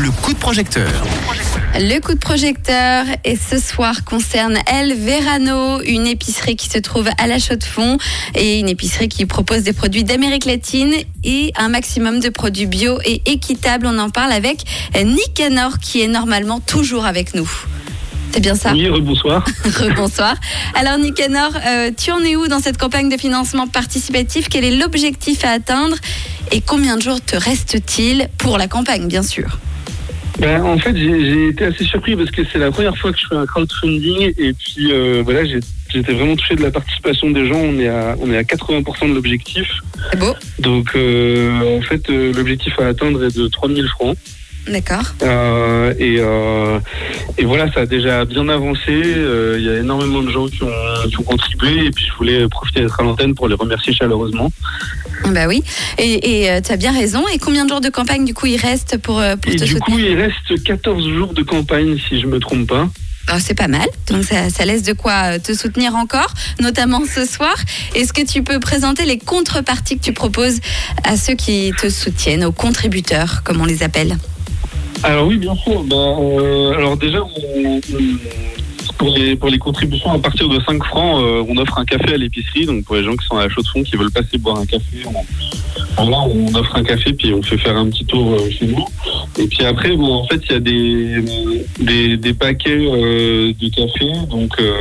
le coup de projecteur. Le coup de projecteur et ce soir concerne El Verano, une épicerie qui se trouve à la Chaux-de-Fonds et une épicerie qui propose des produits d'Amérique latine et un maximum de produits bio et équitables. On en parle avec Nicanor qui est normalement toujours avec nous. C'est bien ça? Oui, rebonsoir. Rebonsoir. Alors Nicanor, euh, tu en es où dans cette campagne de financement participatif? Quel est l'objectif à atteindre? Et combien de jours te reste-t-il pour la campagne, bien sûr? Ben, en fait, j'ai été assez surpris parce que c'est la première fois que je fais un crowdfunding et puis euh, voilà, j'étais vraiment touché de la participation des gens. On est à, on est à 80% de l'objectif. C'est beau Donc, euh, en fait, euh, l'objectif à atteindre est de 3000 francs. D'accord. Euh, et, euh, et voilà, ça a déjà bien avancé. Euh, Il y a énormément de gens qui ont, qui ont contribué et puis je voulais profiter d'être à l'antenne pour les remercier chaleureusement. Bah oui. Et tu as bien raison. Et combien de jours de campagne, du coup, il reste pour, euh, pour Et te du soutenir coup, il reste 14 jours de campagne si je me trompe pas. Alors, C'est pas mal. Donc, ça, ça laisse de quoi euh, te soutenir encore, notamment ce soir. Est-ce que tu peux présenter les contreparties que tu proposes à ceux qui te soutiennent, aux contributeurs, comme on les appelle? Alors oui, bien sûr. Ben, euh, alors déjà, on- on- pour, les, pour les contributions à partir de 5 francs, euh, on offre un café à l'épicerie. Donc pour les gens qui sont à la chaux de fond, qui veulent passer boire un café, on, voilà, on offre un café puis on fait faire un petit tour euh, chez nous. Et puis après, bon, en fait, il y a des, des, des paquets euh, de café. Donc euh,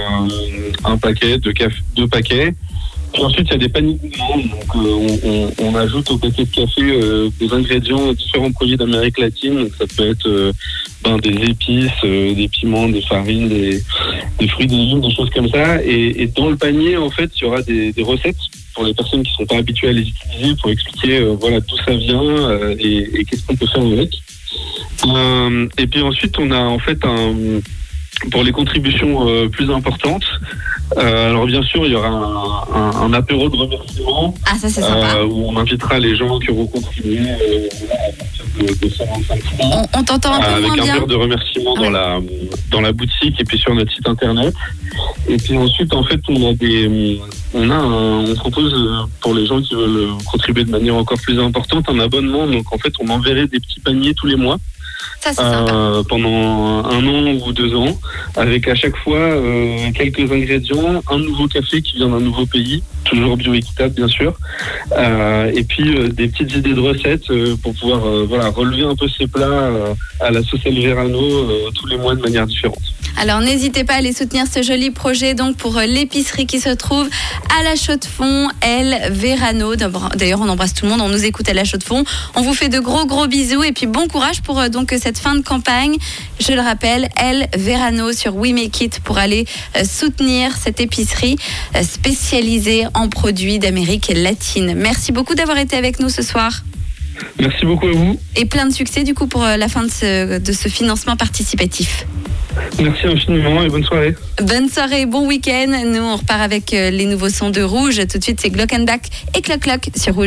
un paquet, deux, deux paquets. Puis ensuite, il y a des paniers gourmands. Donc, euh, on, on- on ajoute au paquet de café euh, des ingrédients, différents produits d'Amérique latine. Donc, ça peut être euh, ben, des épices, euh, des piments, des farines, des, des fruits, des légumes, des choses comme ça. Et, et dans le panier, en fait, il y aura des, des recettes pour les personnes qui ne sont pas habituées à les utiliser, pour expliquer euh, voilà d'où ça vient euh, et, et qu'est-ce qu'on peut faire avec. Et puis ensuite, on a en fait un pour les contributions euh, plus importantes. Euh, alors bien sûr, il y aura un, un, un apéro de remerciements Ah, ça, c'est sympa. euh, où on invitera les gens qui auront contribué euh, à partir de, de 125 francs. On, on t'entend un peu avec moins un verre de remerciement Ouais. dans la dans la boutique et puis sur notre site internet. Et puis ensuite, en fait, on a des on a un- on propose pour les gens qui veulent contribuer de manière encore plus importante un abonnement. Donc en fait, on enverrait des petits paniers tous les mois Euh, pendant un an ou deux ans, avec à chaque fois euh, quelques ingrédients, un nouveau café qui vient d'un nouveau pays, toujours bio-équitable bien sûr, euh, et puis euh, des petites idées de recettes euh, pour pouvoir euh, voilà relever un peu ces plats à la sauce El Verano euh, tous les mois de manière différente. Alors n'hésitez pas à aller soutenir ce joli projet donc pour euh, l'épicerie qui se trouve à la Chaux-de-Fonds, El Verano. D'ailleurs, on embrasse tout le monde, on nous écoute à la Chaux-de-Fonds. On vous fait de gros gros bisous et puis bon courage pour euh, donc cette fin de campagne. Je le rappelle, El Verano sur We Make It pour aller euh, soutenir cette épicerie euh, spécialisée en produits d'Amérique latine. Merci beaucoup d'avoir été avec nous ce soir Merci beaucoup à vous. et plein de succès du coup pour la fin de ce, de ce financement participatif. Merci infiniment et bonne soirée. Bonne soirée, bon week-end. Nous, on repart avec euh, les nouveaux sons de Rouge. Tout de suite, c'est Glock and Back et Clock Clock sur Rouge.